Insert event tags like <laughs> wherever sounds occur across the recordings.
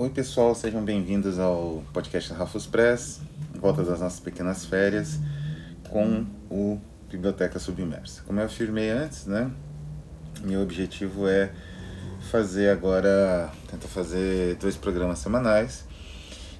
Oi pessoal, sejam bem-vindos ao podcast Rafus Press, volta das nossas pequenas férias, com o Biblioteca Submersa. Como eu afirmei antes, né, meu objetivo é fazer agora, tentar fazer dois programas semanais.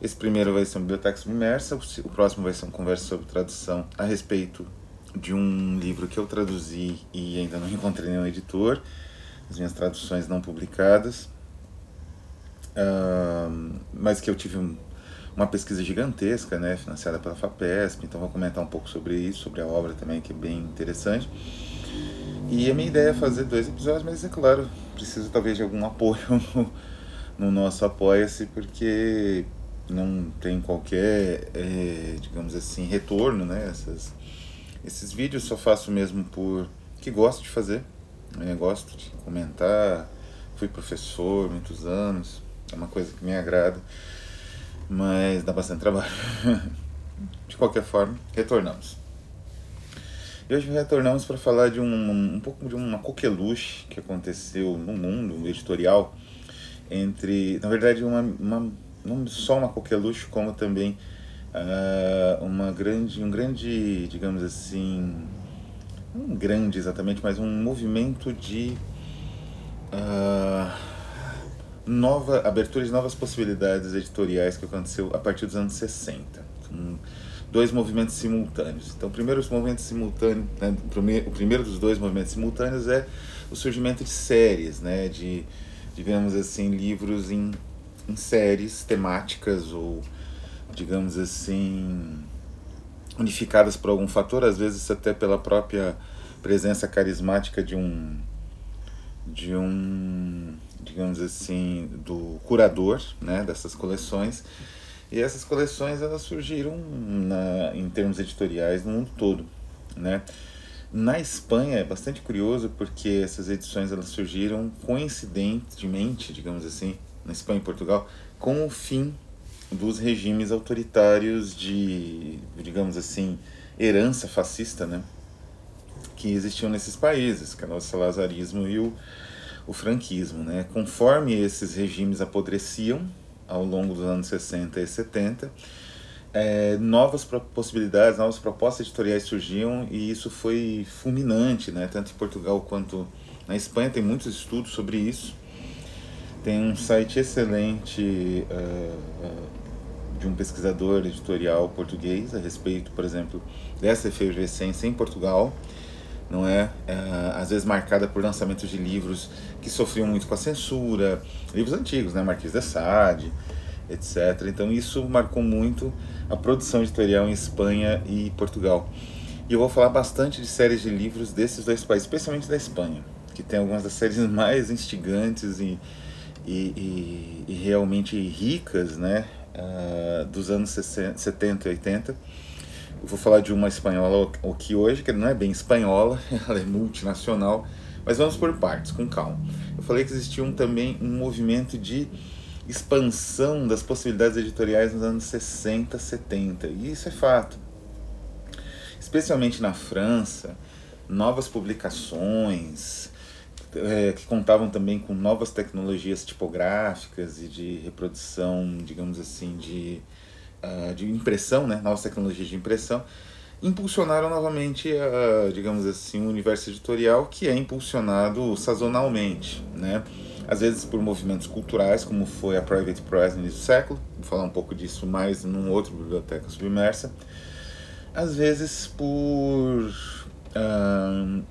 Esse primeiro vai ser um Biblioteca Submersa, o próximo vai ser uma conversa sobre tradução a respeito de um livro que eu traduzi e ainda não <laughs> encontrei nenhum editor, as minhas traduções não publicadas mas que eu tive um, uma pesquisa gigantesca, né, financiada pela FAPESP, então vou comentar um pouco sobre isso, sobre a obra também, que é bem interessante. E a minha ideia é fazer dois episódios, mas é claro, preciso talvez de algum <laughs> apoio no, no nosso Apoia-se, porque não tem qualquer, é, digamos assim, retorno, né, essas, esses vídeos só faço mesmo por que gosto de fazer, né, gosto de comentar, fui professor muitos anos, é uma coisa que me agrada, mas dá bastante trabalho. <laughs> de qualquer forma, retornamos. E hoje retornamos para falar de um, um pouco de uma coqueluche que aconteceu no mundo editorial entre, na verdade, uma, uma não só uma coqueluche, como também uh, uma grande, um grande, digamos assim, um grande exatamente, mas um movimento de uh, nova abertura de novas possibilidades editoriais que aconteceu a partir dos anos 60. Um, dois movimentos simultâneos. Então, o primeiro movimento simultâneo, né, o primeiro dos dois movimentos simultâneos é o surgimento de séries, né, de, digamos assim, livros em, em séries temáticas ou, digamos assim, unificadas por algum fator, às vezes até pela própria presença carismática de um de um digamos assim, do curador né, dessas coleções. E essas coleções elas surgiram na, em termos editoriais no mundo todo. Né? Na Espanha é bastante curioso porque essas edições elas surgiram coincidentemente, digamos assim, na Espanha e Portugal, com o fim dos regimes autoritários de, digamos assim, herança fascista, né? que existiam nesses países, que é o salazarismo e o o franquismo. Né? Conforme esses regimes apodreciam ao longo dos anos 60 e 70, é, novas possibilidades, novas propostas editoriais surgiam e isso foi fulminante, né? tanto em Portugal quanto na Espanha. Tem muitos estudos sobre isso. Tem um site excelente uh, de um pesquisador editorial português a respeito, por exemplo, dessa efervescência em Portugal não é? é? às vezes marcada por lançamentos de livros que sofriam muito com a censura, livros antigos, né, Marquês de Sade, etc. Então isso marcou muito a produção editorial em Espanha e Portugal. E eu vou falar bastante de séries de livros desses dois países, especialmente da Espanha, que tem algumas das séries <laughs> mais instigantes e, e, e, e realmente ricas, né, uh, dos anos 60, 70 e 80 eu vou falar de uma espanhola aqui hoje, que não é bem espanhola, <laughs> ela é multinacional, mas vamos por partes, com calma. Eu falei que existia um, também um movimento de expansão das possibilidades editoriais nos anos 60, 70, e isso é fato. Especialmente na França, novas publicações, é, que contavam também com novas tecnologias tipográficas e de reprodução, digamos assim, de uh, de impressão, né, novas tecnologias de impressão, impulsionaram novamente, uh, digamos assim, o universo editorial que é impulsionado sazonalmente, né? Às vezes por movimentos culturais, como foi a Private Press no início do século, vou falar um pouco disso mais num outro Biblioteca Submersa. Às vezes por uh,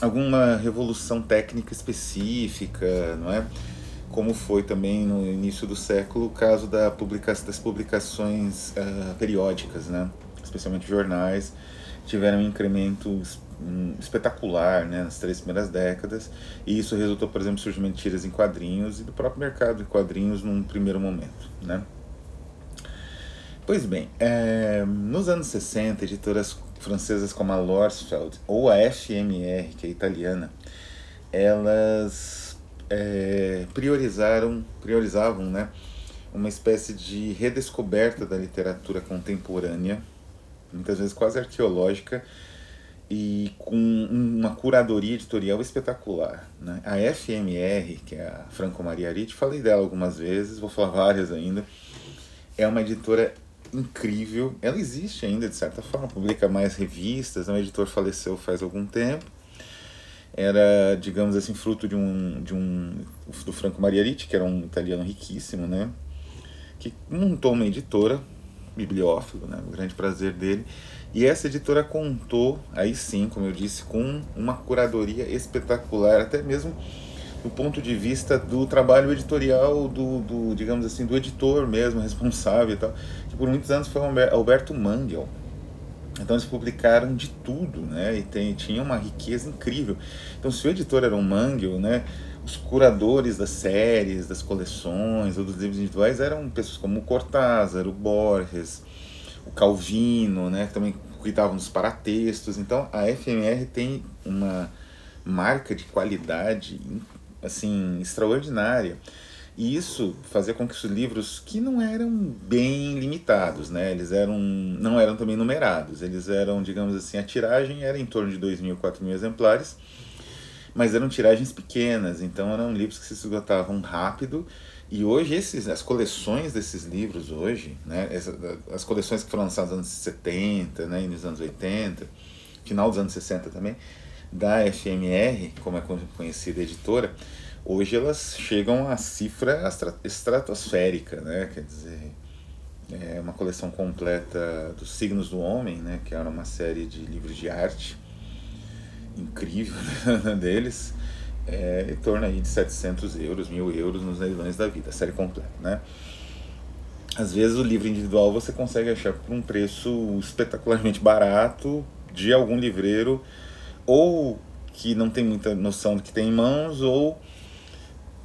alguma revolução técnica específica, não é? Como foi também no início do século o caso da publica das publicações uh, periódicas, né? especialmente jornais, tiveram um incremento espetacular né? nas três primeiras décadas, e isso resultou, por exemplo, no surgimento de tiras em quadrinhos e do próprio mercado de quadrinhos num primeiro momento. Né? Pois bem, é, nos anos 60, editoras francesas como a Lorsfeld ou a FMR, que é italiana, elas é, priorizaram, priorizavam né, uma espécie de redescoberta da literatura contemporânea, muitas vezes quase arqueológica, e com uma curadoria editorial espetacular. Né? A FMR, que é a Franco Maria Arite, falei dela algumas vezes, vou falar várias ainda, é uma editora incrível. Ela existe ainda, de certa forma, publica mais revistas, o editor faleceu faz algum tempo. Era, digamos assim, fruto de um, de um do Franco Maria Arite, que era um italiano riquíssimo, né? que montou uma editora, bibliófilo, né? o grande prazer dele, e essa editora contou, aí sim, como eu disse, com uma curadoria espetacular, até mesmo do ponto de vista do trabalho editorial do, do digamos assim, do editor mesmo, <laughs> responsável e tal, que por muitos anos foi Alberto Mangel. Então eles publicaram de tudo, né? E tem, tinha uma riqueza incrível. Então se o editor era um Mangel, né? Os curadores das séries, das coleções ou dos livros individuais eram pessoas como o Cortázar, o Borges, o Calvino, né, que também cuidavam dos paratextos. Então a FMR tem uma marca de qualidade assim extraordinária. E isso fazia com que os livros que não eram bem limitados, né? Eles eram não eram também numerados. Eles eram, digamos assim, a tiragem era em torno de 2 mil, 4 mil exemplares, mas eram tiragens pequenas, então eram livros que se esgotavam rápido e hoje esses, as coleções desses livros hoje, né, essa, as coleções que foram lançadas nos anos 70, né, nos anos 80, final dos anos 60 também, da FMR, como é conhecida a editora, hoje elas chegam à cifra estratosférica, né, quer dizer, é uma coleção completa dos signos do homem, né, que era uma série de livros de arte incrível né, <laughs> deles, é, em torno aí de 700 euros, mil euros nos leilões da vida, a série completa, né? Às vezes o livro individual você consegue achar por um preço espetacularmente barato de algum livreiro ou que não tem muita noção do que tem em mãos ou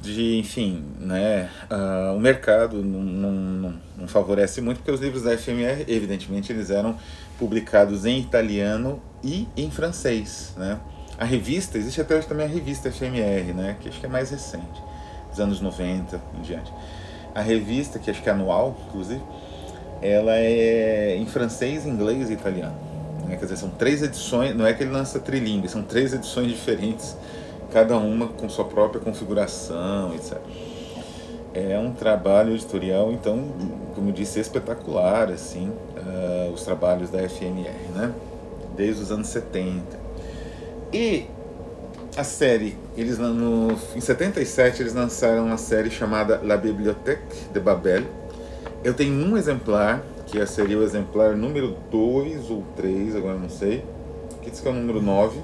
de, enfim, né, uh, o mercado não, não, não, favorece muito, porque os livros da FMR, evidentemente, eles eram publicados em italiano e em francês, né? A revista, existe até hoje também a revista FMR, né, que acho que é mais recente, dos anos 90 em diante. A revista, que acho que é anual, inclusive, ela é em francês, inglês e italiano. Né? Quer dizer, são três edições, não é que ele lança trilingue, são três edições diferentes, cada uma com sua própria configuração, etc. É um trabalho editorial, então, como eu disse, espetacular, assim, uh, os trabalhos da FMR, né? Desde os anos 70. E a série, eles no, em 77 eles lançaram uma série chamada La Bibliothèque de Babel. Eu tenho um exemplar, que seria o exemplar número 2 ou 3, agora não sei. Aqui diz que é o número 9,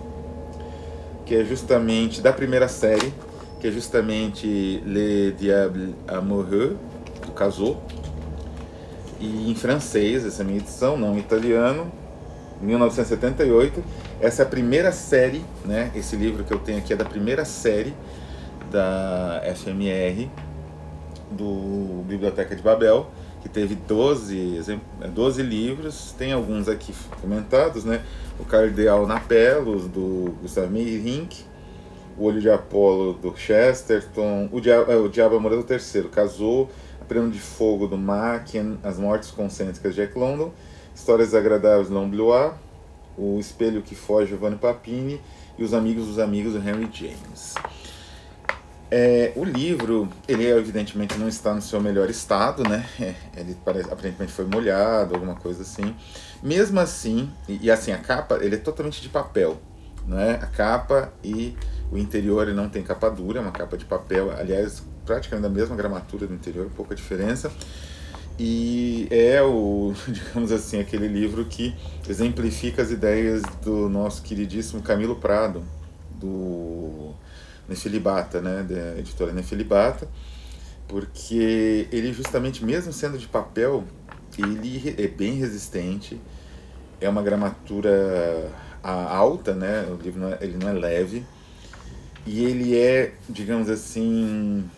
que é justamente da primeira série, que é justamente Le Diable Amoureux, do Casou. E em francês, essa é a minha edição, não em italiano, 1978 essa é a primeira série, né? Esse livro que eu tenho aqui é da primeira série da FMR do Biblioteca de Babel, que teve 12, 12 livros, tem alguns aqui comentados, né? O Cardeal Napelos, do Gustav Meyrink, O Olho de Apolo, do Chesterton, O Diabo, é, o Diabo Amoroso III, Casou, A Prêmio de Fogo, do Macken, As Mortes Concêntricas de Jack London, Histórias Agradáveis, do Blois, o Espelho que Foge, Giovanni Papini, e Os Amigos dos Amigos, do Henry James. É, o livro, ele evidentemente não está no seu melhor estado, né? É, ele parece, aparentemente foi molhado, alguma coisa assim. Mesmo assim, e, e, assim, a capa, ele é totalmente de papel, né? A capa e o interior ele não tem capa dura, é uma capa de papel, aliás, praticamente a mesma gramatura do interior, pouca diferença. E é o, <laughs> digamos assim, aquele livro que exemplifica as ideias do nosso queridíssimo Camilo Prado, do Nefelibata, né, da editora Nefelibata, porque ele justamente, mesmo sendo de papel, ele é bem resistente, é uma gramatura alta, né, o livro não é, ele não é leve, e ele é, digamos assim,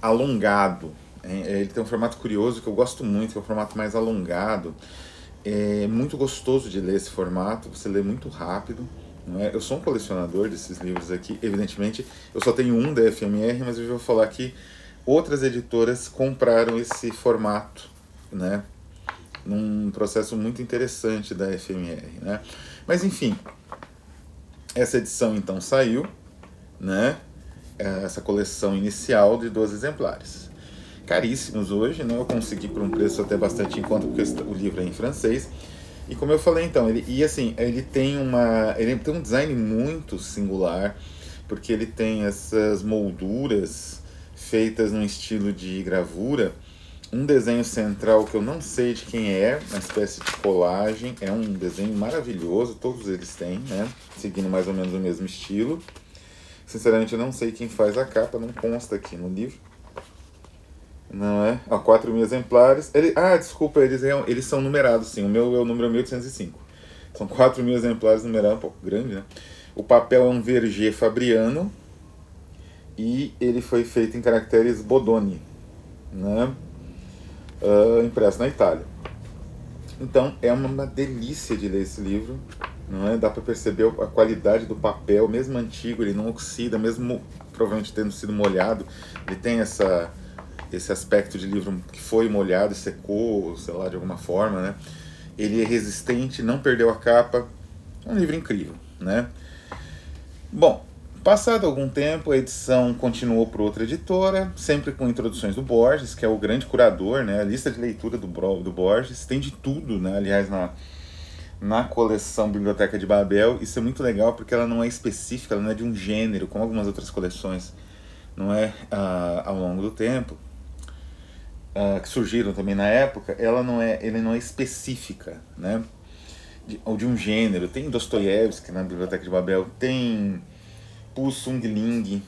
alongado, é, ele tem um formato curioso que eu gosto muito, que é um formato mais alongado. É muito gostoso de ler esse formato, você lê muito rápido. É? Eu sou um colecionador desses livros aqui, evidentemente. Eu só tenho um da FMR, mas eu vou falar que outras editoras compraram esse formato, né? Num processo muito interessante da FMR, né? Mas enfim, Essa edição então saiu, né? É, essa coleção inicial de 12 exemplares. Caríssimos hoje, né? Eu consegui por um preço até bastante em conta, porque o livro é em francês. E como eu falei então, ele, e assim, ele tem uma. Ele tem um design muito singular, porque ele tem essas molduras feitas num estilo de gravura um desenho central que eu não sei de quem é, uma espécie de colagem. É um desenho maravilhoso, todos eles têm, né? Seguindo mais ou menos o mesmo estilo. Sinceramente, eu não sei quem faz a capa, não consta aqui no livro. Não é? Ó, 4 mil exemplares. Ele, ah, desculpa, eles, eles são numerados, sim. O meu é o número 1805. São 4 mil exemplares numerados, um pouco grande, né? O papel é um Verger Fabriano e ele foi feito em caracteres Bodoni, né? uh, impresso na Itália. Então é uma delícia de ler esse livro, não é? Dá para perceber a qualidade do papel, mesmo antigo, ele não oxida, mesmo provavelmente tendo sido molhado, ele tem essa esse aspecto de livro que foi molhado secou, sei lá, de alguma forma, né? Ele é resistente, não perdeu a capa, é um livro incrível, né? Bom, Passado algum tempo, a edição continuou por outra editora, sempre com introduções do Borges, que é o grande curador, né? A lista de leitura do, do Borges tem de tudo, né? Aliás, na, na coleção Biblioteca de Babel, isso é muito legal porque ela não é específica, ela não é de um gênero, como algumas outras coleções, não é uh, ao longo do tempo, uh, que surgiram também na época, ela não é, ele não é específica, né? De, ou de um gênero. Tem Dostoiévski na Biblioteca de Babel, tem Pu Sung Ling,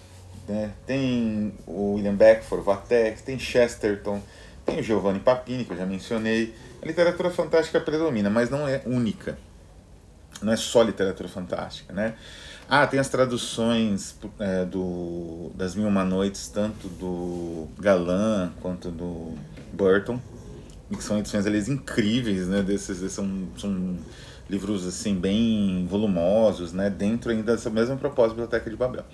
né? tem o William Beckford, Vatek, tem Chesterton, tem o Giovanni Papini, que eu já mencionei. A literatura fantástica predomina, mas não é única. Não é só literatura fantástica, né? Ah, tem as traduções é, do, das Mil Uma Noites, tanto do Galan quanto do Burton, que são edições eles incríveis, né? Desses, são, são livros assim bem volumosos, né, dentro ainda dessa mesma proposta Biblioteca de Babel.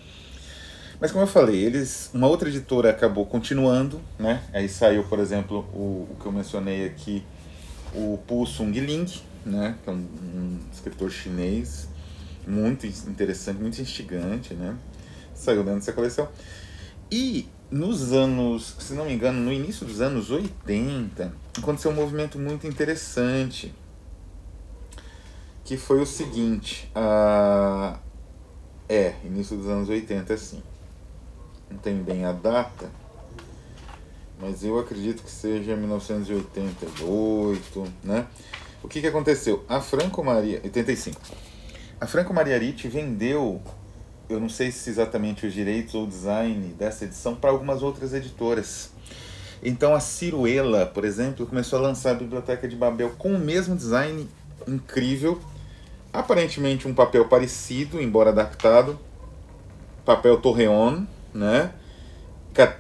Mas como eu falei, eles, uma outra editora acabou continuando, né? Aí saiu, por exemplo, o, o que eu mencionei aqui, o Pu Sung Ling, né? Que é um, um escritor chinês muito interessante, muito instigante, né? Saiu dentro dessa coleção. E nos anos, se não me engano, no início dos anos 80, aconteceu um movimento muito interessante que foi o seguinte, a... é, início dos anos 80, assim, não tenho bem a data, mas eu acredito que seja 1988, né? O que, que aconteceu? A Franco Maria, 85, a Franco Maria Ricci vendeu, eu não sei se exatamente os direitos ou design dessa edição, para algumas outras editoras. Então a Ciruela, por exemplo, começou a lançar a Biblioteca de Babel com o mesmo design incrível aparentemente um papel parecido, embora adaptado, papel Torreon, né?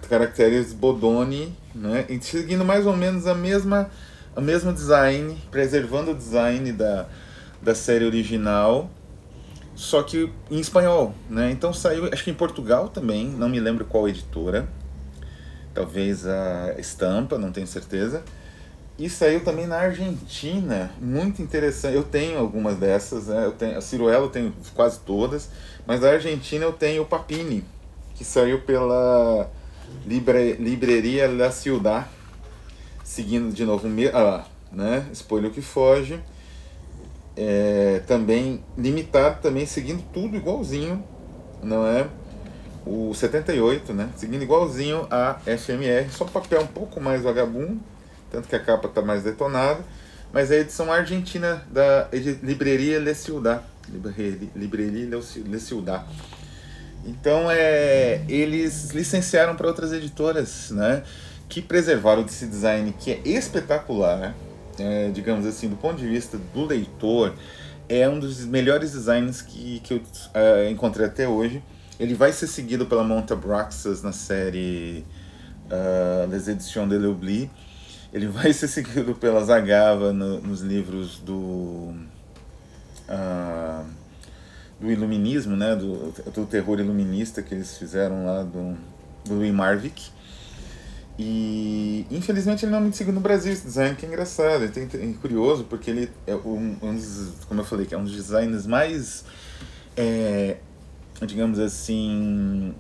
Caracteres Bodoni, né? E seguindo mais ou menos a mesma, a mesma design, preservando o design da, da série original, só que em espanhol, né? Então saiu, acho que em Portugal também, não me lembro qual editora, talvez a Estampa, não tenho certeza. E saiu também na Argentina, muito interessante. Eu tenho algumas dessas, né? eu tenho, a Ciruela eu tenho quase todas, mas da Argentina eu tenho o Papini, que saiu pela Libre, Libreria La Ciudad, seguindo de novo, ah, né? Spoiler que foge. É, também limitado, também seguindo tudo igualzinho, não é? O 78, né? Seguindo igualzinho a FMR, só papel um pouco mais vagabundo tanto que a capa está mais detonada, mas é a edição argentina da Libreria Le Ciudad, Libreria Le Ciudad. Então é, eles licenciaram para outras editoras, né, que preservaram esse design que é espetacular, é, digamos assim, do ponto de vista do leitor, é um dos melhores designs que, que eu uh, encontrei até hoje. Ele vai ser seguido pela Monta Braxas na série uh, Les Editions de l'Oubli, ele <laughs> vai ser seguido pela Zagava no, nos livros do uh, do iluminismo, né, do, do terror iluminista que eles fizeram lá do, do Louis Marvick. E infelizmente ele não é muito seguido no Brasil, esse design que é engraçado, é curioso, porque ele é um, um dos, como eu falei, que é um dos designs mais é, digamos assim,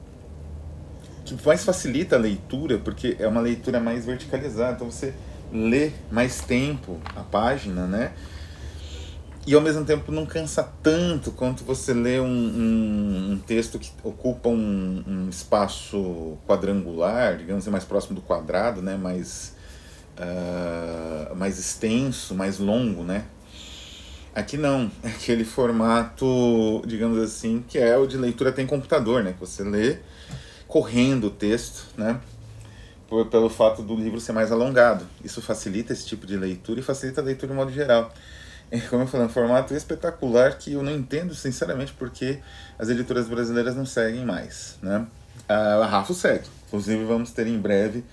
que mais facilita a leitura, porque é uma leitura mais verticalizada, então você lê mais tempo a página, né? E ao mesmo tempo não cansa tanto quanto você lê um, um, um texto que ocupa um, um, espaço quadrangular, digamos assim, mais próximo do quadrado, né? mais, uh, mais extenso, mais longo, né? Aqui não, é <laughs> aquele formato, digamos assim, que é o de leitura tem computador, né? Que você lê correndo o texto, né? Por, pelo fato do livro ser mais alongado. Isso facilita esse tipo de leitura e facilita a leitura de modo geral. É, <laughs> como eu falei, um formato espetacular que eu não entendo, sinceramente, porque as editoras brasileiras não seguem mais, né? A Rafo segue. Inclusive, vamos ter em breve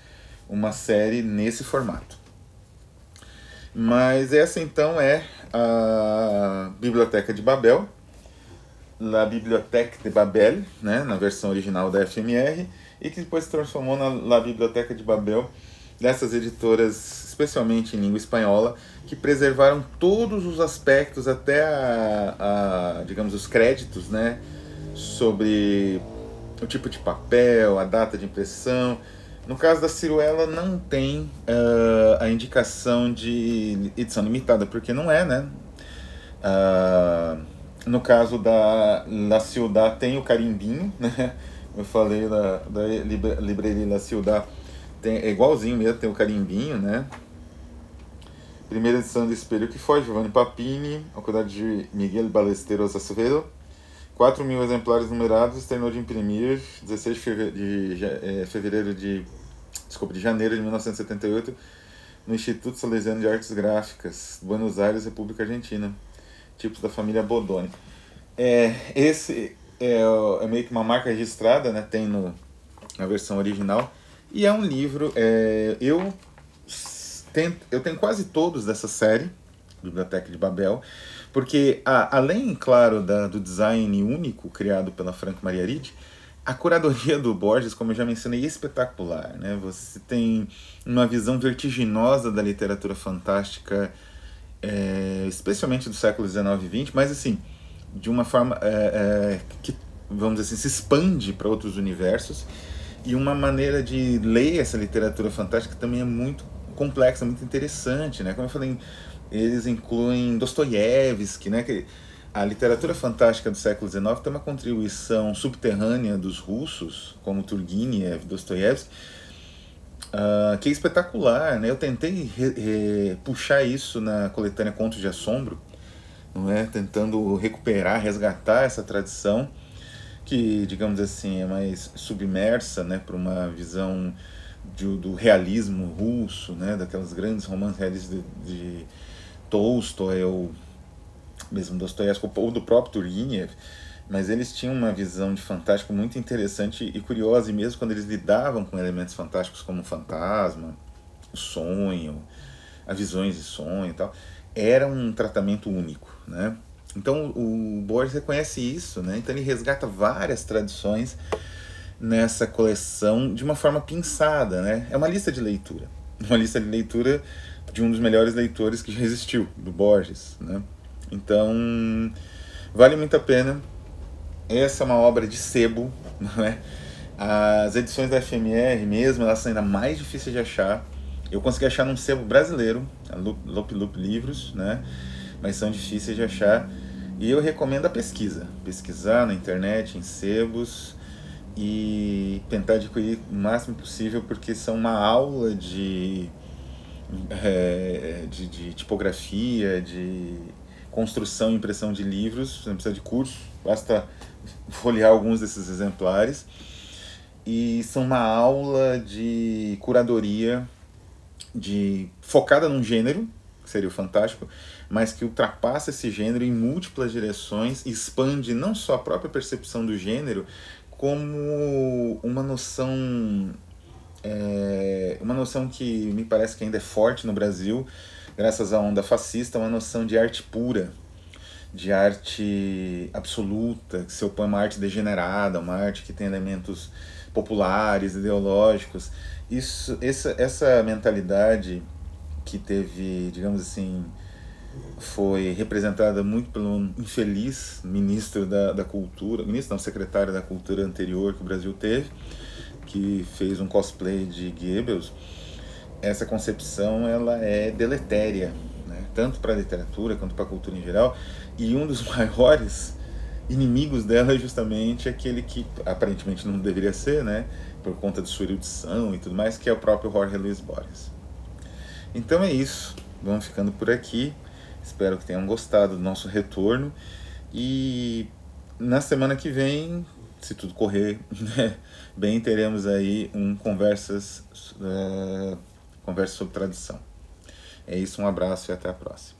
uma série nesse formato. Mas essa então é a Biblioteca de Babel, La Bibliothèque de Babel, né, na versão original da FMR, e que depois se transformou na La Biblioteca de Babel, dessas editoras, especialmente em língua espanhola, que preservaram todos os aspectos, até a, a digamos, os créditos, né, sobre o tipo de papel, a data de impressão. No caso da ciruela, não tem uh, a indicação de edição limitada, porque não é, né? Uh, no caso da La Ciudad tem o carimbinho, <laughs> né? Eu falei da, da livraria La Ciudad, tem, é igualzinho mesmo, tem o carimbinho, né? Primeira edição do Espelho que foi, Giovanni Papini, ao cuidado de Miguel Balesteros Acevedo. 4 mil exemplares numerados, terminou de imprimir 16 de fevereiro de, é, fevereiro de, desculpa, de janeiro de 1978 no Instituto Salesiano de Artes Gráficas, Buenos Aires, República Argentina tipos da família Bodoni. É, esse é, é, meio que uma marca registrada, né? Tem no, na versão original. E é um livro. É, eu, tenho, eu tenho quase todos dessa série, Biblioteca de Babel, porque a, além, claro, da, do design único criado pela Franco Maria Ride, a curadoria do Borges, como eu já mencionei, é espetacular. Né? Você tem uma visão vertiginosa da literatura fantástica é, especialmente do século XIX e XX, mas assim, de uma forma é, é, que, vamos dizer assim, se expande para outros universos e uma maneira de ler essa literatura fantástica também é muito complexa, muito interessante, né? Como eu falei, eles incluem Dostoiévski, né? Que a literatura fantástica do século XIX tem uma contribuição subterrânea dos russos, como Turgenev, Dostoiévski, Uh, que é espetacular, né? Eu tentei re, re, puxar isso na coletânea Contos de Assombro, não é? Tentando recuperar, resgatar essa tradição que, digamos assim, é mais submersa, né, para uma visão do realismo russo, né, daquelas grandes romances realistas de, de Tolstói ou mesmo Dostoiévski ou do próprio Turgenev mas eles tinham uma visão de fantástico muito interessante e curiosa, e mesmo quando eles lidavam com elementos fantásticos como o fantasma, o sonho, as visões de sonho e tal, era um tratamento único, né? Então o Borges reconhece isso, né? Então ele resgata várias tradições nessa coleção de uma forma pinçada, né? É uma lista de leitura, <laughs> uma lista de leitura de um dos melhores leitores que já existiu, do Borges, né? Então vale muito a pena essa é uma obra de sebo, <laughs> não é? As edições da FMR mesmo, elas são ainda mais difíceis de achar. Eu consegui achar num sebo brasileiro, a Loop Loop Livros, né? Mas são difíceis de achar. E eu recomendo a pesquisa. Pesquisar na internet, em sebos e tentar adquirir o máximo possível, porque são uma aula de, é, de, de tipografia, de construção e impressão de livros. Você não precisa de curso, basta folhear alguns desses exemplares. E são uma aula de curadoria de focada num gênero, que seria o fantástico, mas que ultrapassa esse gênero em múltiplas direções, expande não só a própria percepção do gênero, como uma noção é, uma noção que me parece que ainda é forte no Brasil, graças à onda fascista, uma noção de arte pura, de arte absoluta, que se opõe a uma arte degenerada, uma arte que tem elementos populares, ideológicos. Isso, essa, essa mentalidade que teve, digamos assim, foi representada muito pelo infeliz ministro da, da cultura, ministro não, secretário da cultura anterior que o Brasil teve, que fez um cosplay de Goebbels, essa concepção ela é deletéria, né? tanto para a literatura quanto para a cultura em geral, e um dos <laughs> maiores inimigos dela é justamente aquele que aparentemente não deveria ser, né, por conta de sua erudição e tudo mais, que é o próprio Jorge Luiz Borges. Então é isso, vamos ficando por aqui. Espero que tenham gostado do nosso retorno e na semana que vem, se tudo correr <laughs> né, bem, teremos aí um conversas uh, conversa sobre tradição. É isso, um abraço e até a próxima.